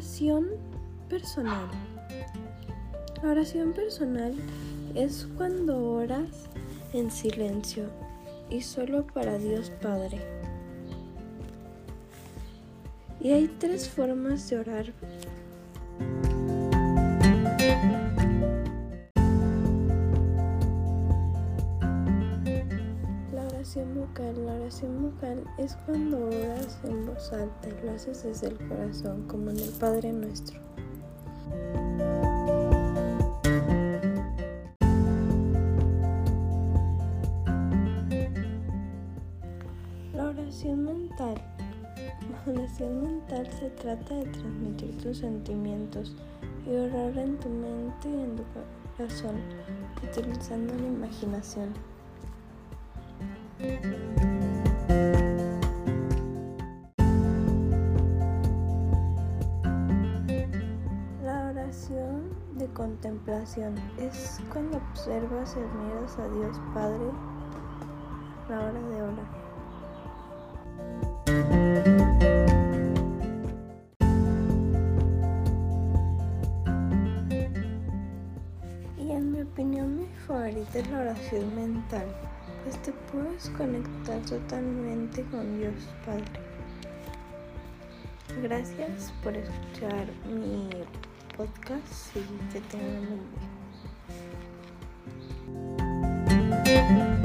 oración personal. La oración personal es cuando oras en silencio y solo para Dios Padre. Y hay tres formas de orar. Oración vocal. La oración vocal es cuando oras en voz alta y lo haces desde el corazón, como en el Padre Nuestro. La oración mental. La oración mental se trata de transmitir tus sentimientos y orar en tu mente y en tu corazón, utilizando la imaginación. Contemplación es cuando observas y admiras a Dios Padre a la hora de orar. Y en mi opinión mi favorita es la oración mental, pues te puedes conectar totalmente con Dios Padre. Gracias por escuchar mi podcast y que tengan un.